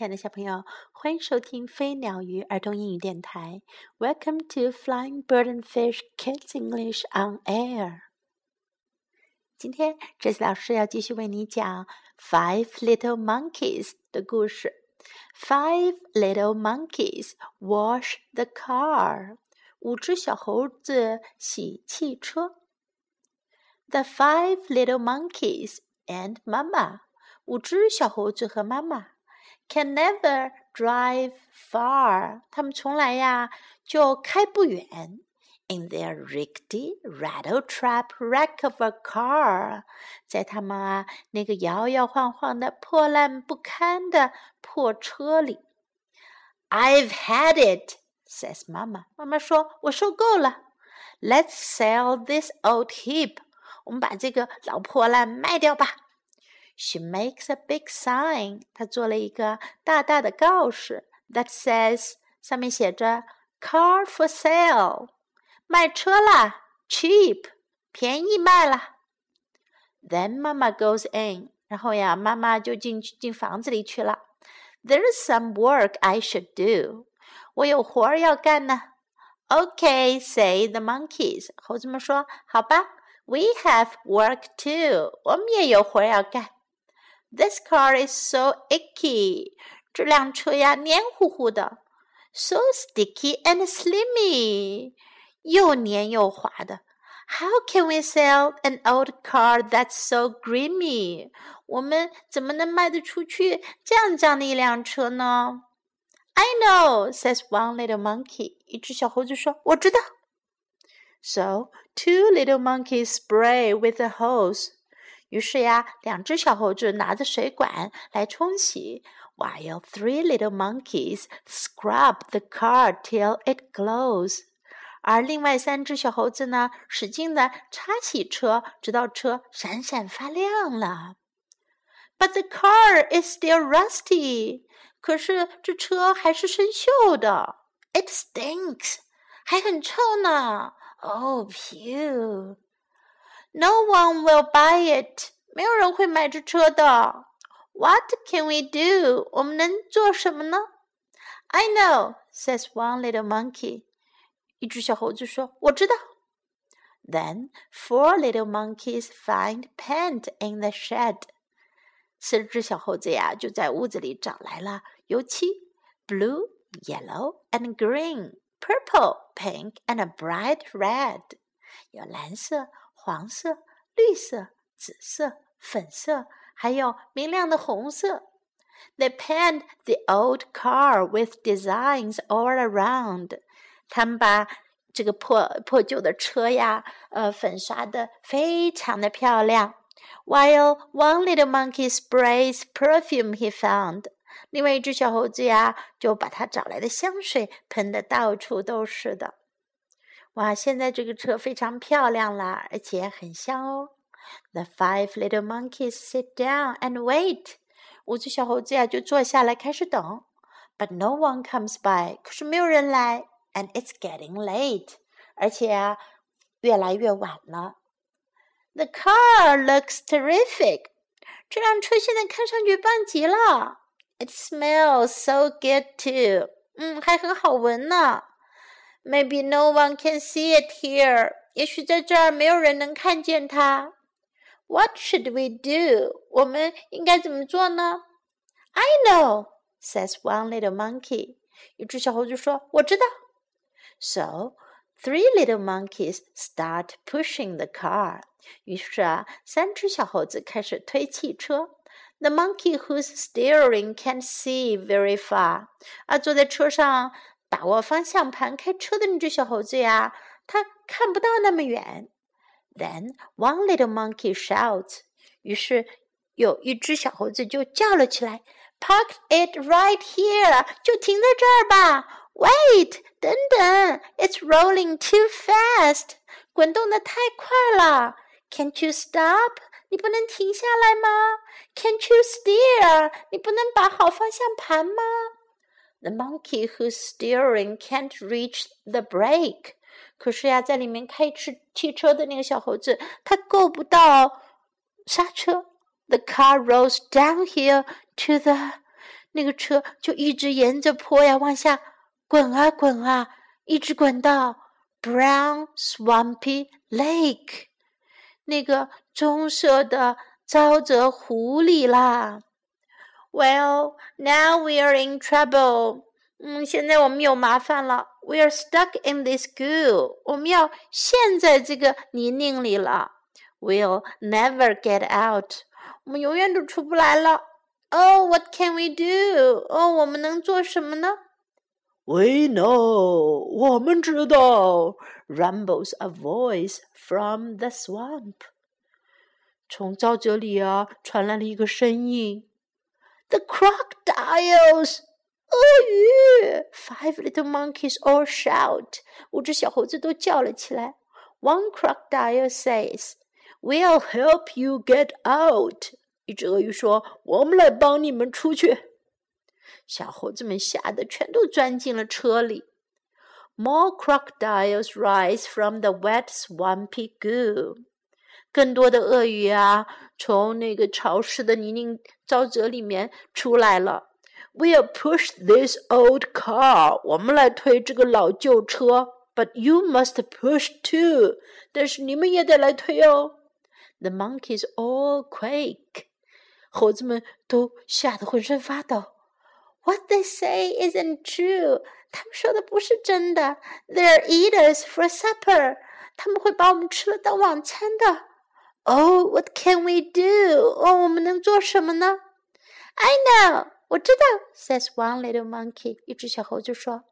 亲爱的小朋友，欢迎收听飞鸟鱼儿童英语电台。Welcome to Flying Bird and Fish Kids English on Air。今天，这次老师要继续为你讲《Five Little Monkeys》的故事。Five little monkeys wash the car。五只小猴子洗汽车。The five little monkeys and Mama。五只小猴子和妈妈。can never drive far，他们从来呀就开不远。In their rickety, rattle-trap wreck of a car，在他们啊那个摇摇晃晃的、破烂不堪的破车里。I've had it, says Mama。妈妈说：“我受够了。Let's sell this old heap。我们把这个老破烂卖掉吧。” She makes a big sign. 她做了一个大大的告示，that says 上面写着 "Car for sale"，卖车啦，cheap，便宜卖了。Then Mama goes in，然后呀，妈妈就进去进房子里去了。There's some work I should do，我有活儿要干呢。Okay，say the monkeys，猴子们说，好吧，We have work too，我们也有活儿要干。 this car is so icky. 这辆车呀，黏糊糊的，so sticky and slimy，又黏又滑的。How can we sell an old car that's so grimy？我们怎么能卖得出去这样这样的一辆车呢？I know, says one little monkey. 一只小猴子说：“我知道。” So two little monkeys spray with a hose. 于是呀，两只小猴子拿着水管来冲洗，while three little monkeys scrub the car till it glows。而另外三只小猴子呢，使劲的擦洗车，直到车闪闪发亮了。But the car is still rusty。可是这车还是生锈的。It stinks，还很臭呢。Oh, phew。No one will buy it. 没有人会买这车的。What can we do? 我们能做什么呢？I know, says one little monkey. 一只小猴子说：“我知道。” Then four little monkeys find paint in the shed. 四只小猴子呀，就在屋子里找来了油漆：blue, yellow, and green, purple, pink, and a bright red. 有蓝色。 黄色、绿色、紫色、粉色，还有明亮的红色。They paint the old car with designs all around。他们把这个破破旧的车呀，呃，粉刷的非常的漂亮。While one little monkey sprays perfume he found，另外一只小猴子呀，就把他找来的香水喷的到处都是的。哇，现在这个车非常漂亮啦，而且很香哦。The five little monkeys sit down and wait。五只小猴子呀就坐下来开始等。But no one comes by。可是没有人来。And it's getting late。而且啊，越来越晚了。The car looks terrific。这辆车现在看上去棒极了。It smells so good too。嗯，还很好闻呢。Maybe no one can see it here. 也许在这儿没有人能看见它。What should we do? 我们应该怎么做呢？I know, says one little monkey. 一只小猴子说：“我知道。” So three little monkeys start pushing the car. 于是啊，三只小猴子开始推汽车。The monkey whose steering can't see very far. 啊，坐在车上 把握方向盘开车的那只小猴子呀，它看不到那么远。Then one little monkey shouts，于是有一只小猴子就叫了起来：“Park it right here，就停在这儿吧。Wait，等等，It's rolling too fast，滚动的太快了。Can't you stop？你不能停下来吗？Can't you steer？你不能把好方向盘吗？” The monkey who's steering can't reach the brake。可是呀，在里面开车汽车的那个小猴子，它够不到刹车。The car rolls downhill to the 那个车就一直沿着坡呀往下滚啊滚啊，一直滚到 Brown Swampy Lake 那个棕色的沼泽湖里啦。Well, now we are in trouble. 嗯，现在我们有麻烦了。We are stuck in this goo. 我们要陷在这个泥泞里了。We'll never get out. 我们永远都出不来了。Oh, what can we do? 哦，我们能做什么呢？We know. 我们知道。Rumbles a voice from the swamp. 从沼泽里啊传来了一个声音。 The crocodiles. 鳄鱼！Five little monkeys all shout. 五只小猴子都叫了起来。One crocodile says, "We'll help you get out." 一只鳄鱼说：“我们来帮你们出去。”小猴子们吓得全都钻进了车里。More crocodiles rise from the wet, swampy goo. 更多的鳄鱼啊， 从那个潮湿的泥泞沼泽里面出来了。We'll push this old car. 我们来推这个老旧车。But you must push too. 但是你们也得来推哦。The monkeys all quake. 猴子们都吓得浑身发抖。What they say isn't true. 他们说的不是真的。They'll eat us for supper. 他们会把我们吃了当晚餐的。 Oh, what can we do? 哦，我们能做什么呢？I know. 我知道，says one little monkey。一只小猴子说：“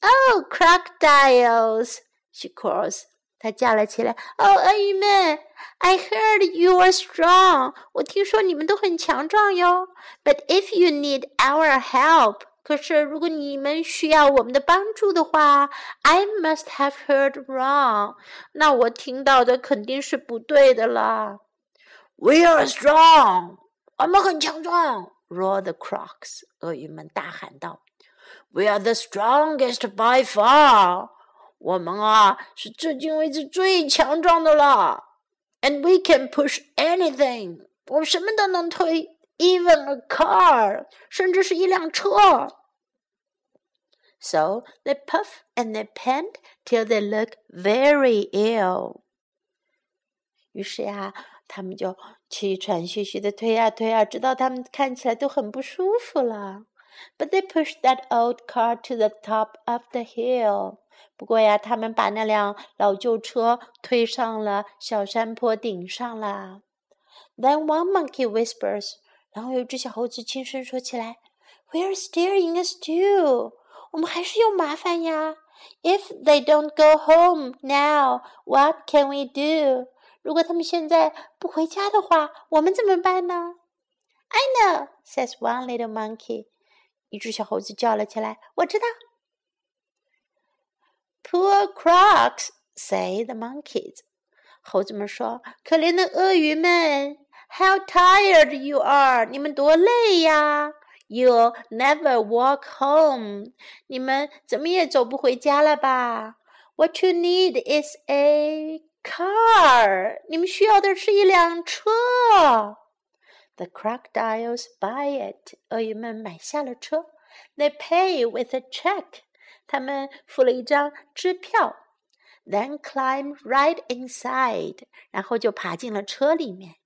Oh, crocodiles!” she calls。她叫了起来：“哦，鳄鱼们！I heard you are strong。我听说你们都很强壮哟。But if you need our help， 可是如果你们需要我们的帮助的话，I must have heard wrong。那我听到的肯定是不对的啦。We are strong。我们很强壮。” Roar the crocs. 鳄鱼们大喊道：“We are the strongest by far。我们啊是至今为止最强壮的了。And we can push anything。我们什么都能推 ，even a car，甚至是一辆车。” So they puff and they pant till they look very ill. 于是呀，他们就气喘吁吁的推啊推啊，直到他们看起来都很不舒服了。But they pushed that old car to the top of the hill。不过呀，他们把那辆老旧车推上了小山坡顶上啦。Then one monkey whispers， 然后有一只小猴子轻声说起来：“We're still in a stew。我们还是有麻烦呀。If they don't go home now，what can we do？” 如果他们现在不回家的话，我们怎么办呢？I know, says one little monkey. 一只小猴子叫了起来：“我知道。” Poor crocs, say the monkeys. 猴子们说：“可怜的鳄鱼们 ，How tired you are！你们多累呀！You'll never walk home！你们怎么也走不回家了吧？What you need is a car，你们需要的是一辆车。The crocodiles buy it，鳄鱼们买下了车。They pay with a check，他们付了一张支票。Then climb right inside，然后就爬进了车里面。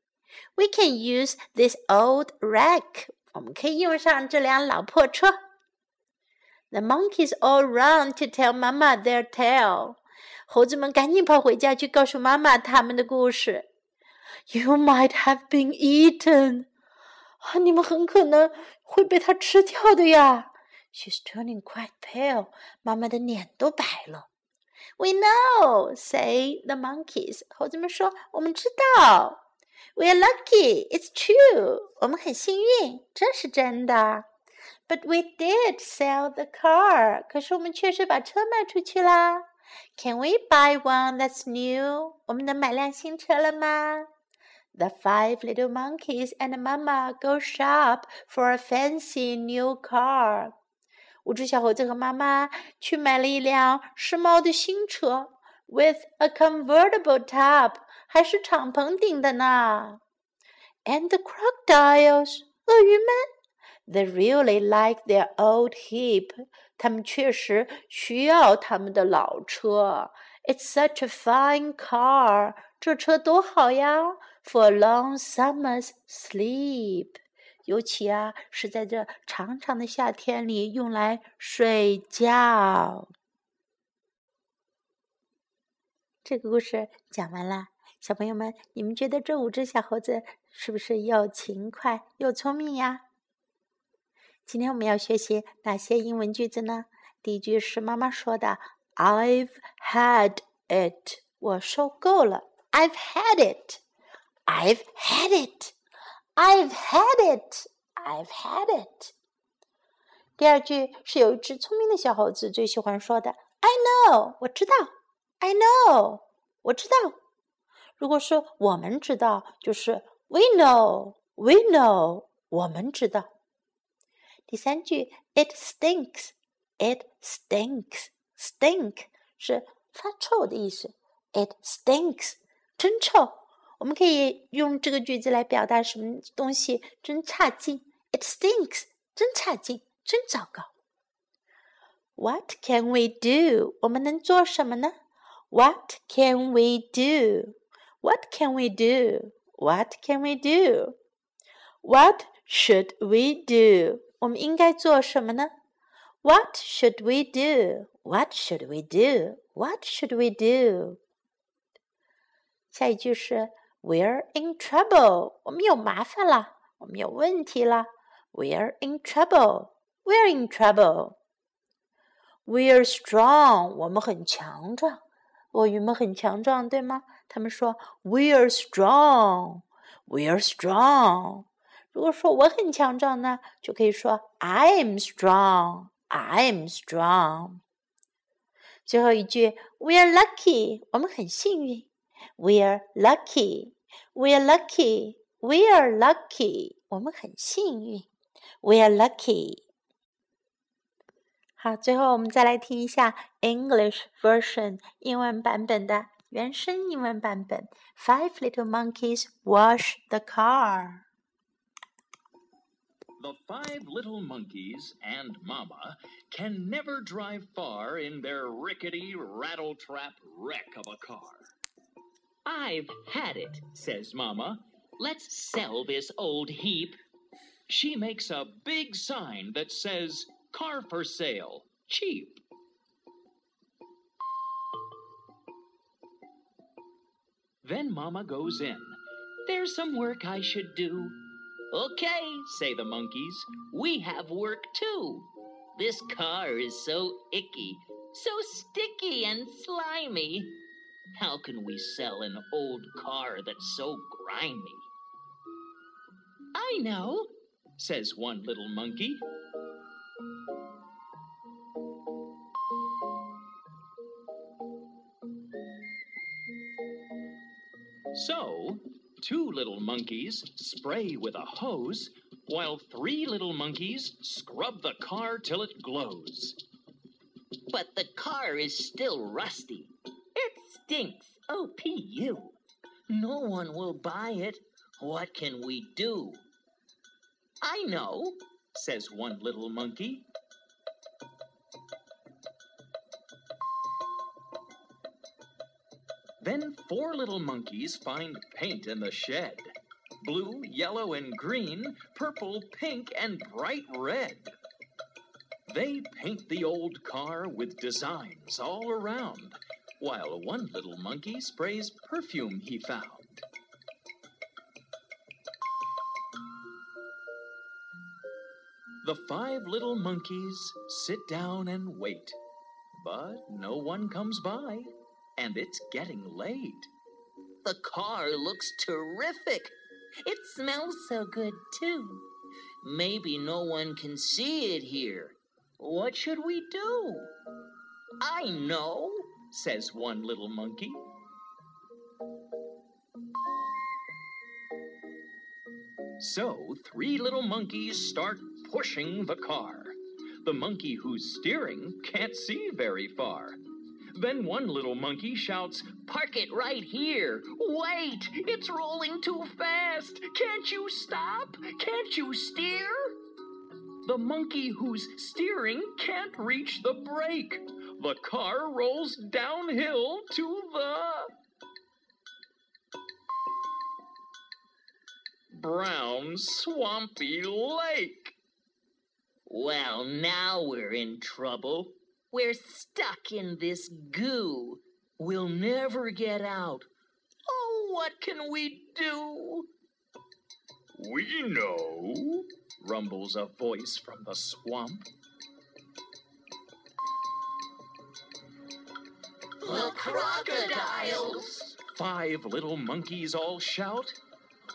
We can use this old wreck，我们可以用上这辆老破车。The monkeys all run to tell Mama their tale。猴子们赶紧跑回家去告诉妈妈他们的故事。You might have been eaten，啊，你们很可能会被它吃掉的呀。She's turning quite pale，妈妈的脸都白了。We know，say the monkeys，猴子们说我们知道。 We're lucky，it's true，我们很幸运，这是真的。But we did sell the car，可是我们确实把车卖出去啦。can we buy one that's new? 我们能买辆新车了吗？The five little monkeys and Mama go shop for a fancy new car. 五只小猴子和妈妈去买了一辆时髦的新车 ，with a convertible top，还是敞篷顶的呢。And the crocodiles，鳄鱼们 They really like their old heap. 他们确实需要他们的老车。It's such a fine car. 这车多好呀！For a long summer's sleep. 尤其啊，是在这长长的夏天里用来睡觉。 这个故事讲完了，小朋友们，你们觉得这五只小猴子是不是又勤快又聪明呀？今天我们要学习哪些英文句子呢？第一句是妈妈说的：“I've had it。”我受够了。I've had it. I've had it. I've had it. I've had it. 第二句是有一只聪明的小猴子最喜欢说的：“I know。”我知道。I know，我知道。如果说我们知道，就是 we know，we know，我们知道。第三句，it stinks，it stinks，stink 是发臭的意思。It stinks，真臭。我们可以用这个句子来表达什么东西真差劲。It stinks，真差劲，真糟糕。What can we do？我们能做什么呢 ？What can we do? What can we do? What can we do? What should we do? 我们应该做什么呢？What should we do? What should we do? What should we do? 下一句是 We're in trouble. 我们有麻烦了，我们有问题了。We're in trouble. We're in trouble. We're strong. 我们很强壮。 鳄鱼们很强壮，对吗？他们说 "We are strong, we are strong。”如果说我很强壮呢，就可以说 "I am strong, I am strong。”最后一句 "We are lucky。”我们很幸运。"We are lucky, we are lucky, we are lucky。”我们很幸运。"We are lucky。”好，最后我们再来听一下 English version 英文版本的原声英文版本。Five little monkeys wash the car. The five little monkeys and Mama can never drive far in their rickety, rattletrap wreck of a car. I've had it, says Mama. Let's sell this old heap. She makes a big sign that says, Car for sale. Cheap. Then Mama goes in. There's some work I should do. Okay, say the monkeys. We have work too. This car is so icky, so sticky and slimy. How can we sell an old car that's so grimy? I know, says one little monkey. So, two little monkeys spray with a hose, while three little monkeys scrub the car till it glows. But the car is still rusty. It stinks. Oh, P.U. No one will buy it. What can we do? I know, says one little monkey. Then four little monkeys find paint in the shed blue, yellow, and green, purple, pink, and bright red. They paint the old car with designs all around, while one little monkey sprays perfume he found. The five little monkeys sit down and wait, but no one comes by and it's getting late. The car looks terrific. It smells so good, too. Maybe no one can see it here. What should we do? I know, says one little monkey. So three little monkeys start pushing the car. The monkey who's steering can't see very far. Then one little monkey shouts, Park it right here! Wait! It's rolling too fast! Can't you stop? Can't you steer? The monkey who's steering can't reach the brake. The car rolls downhill to the. Brown, swampy lake. Well, now we're in trouble. We're stuck in this goo. We'll never get out. Oh, what can we do? We know, rumbles a voice from the swamp. The crocodiles! Five little monkeys all shout.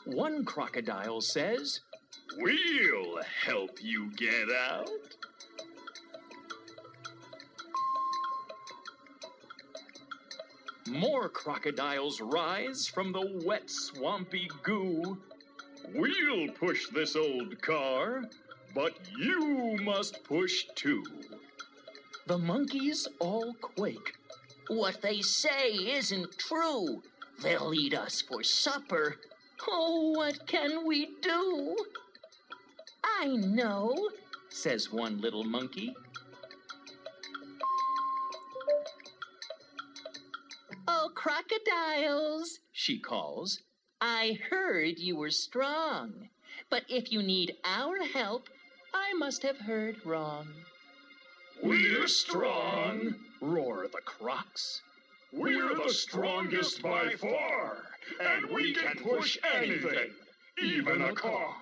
One crocodile says, We'll help you get out. More crocodiles rise from the wet, swampy goo. We'll push this old car, but you must push too. The monkeys all quake. What they say isn't true. They'll eat us for supper. Oh, what can we do? I know, says one little monkey. Crocodiles, she calls. I heard you were strong, but if you need our help, I must have heard wrong. We're strong, roar the crocs. We're the strongest by far, and we can push anything, even a car.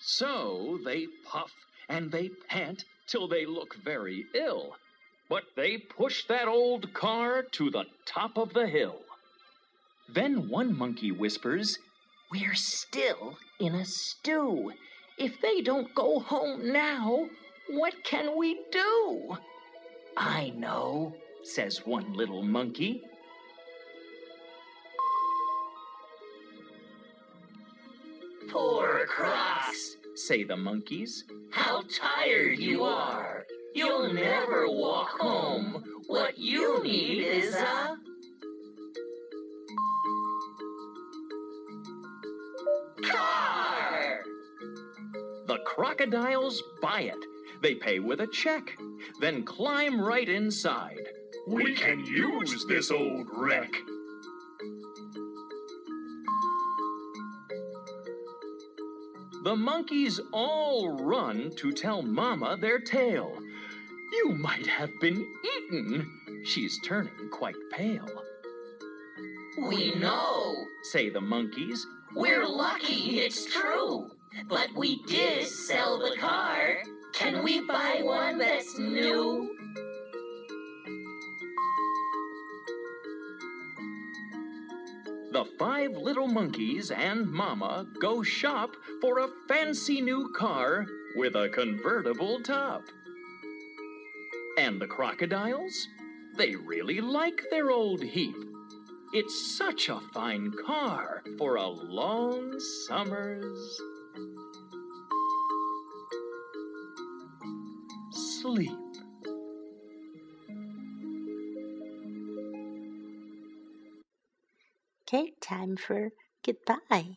So they puff and they pant till they look very ill. But they push that old car to the top of the hill. Then one monkey whispers, We're still in a stew. If they don't go home now, what can we do? I know, says one little monkey. Poor Crocs, say the monkeys. How tired you are. You'll never walk home. What you need is a car. The crocodiles buy it. They pay with a check, then climb right inside. We can use this old wreck. The monkeys all run to tell Mama their tale. You might have been eaten. She's turning quite pale. We know, say the monkeys. We're lucky, it's true. But we did sell the car. Can we buy one that's new? The five little monkeys and Mama go shop for a fancy new car with a convertible top. And the crocodiles? They really like their old heap. It's such a fine car for a long summer's sleep. Okay, time for goodbye.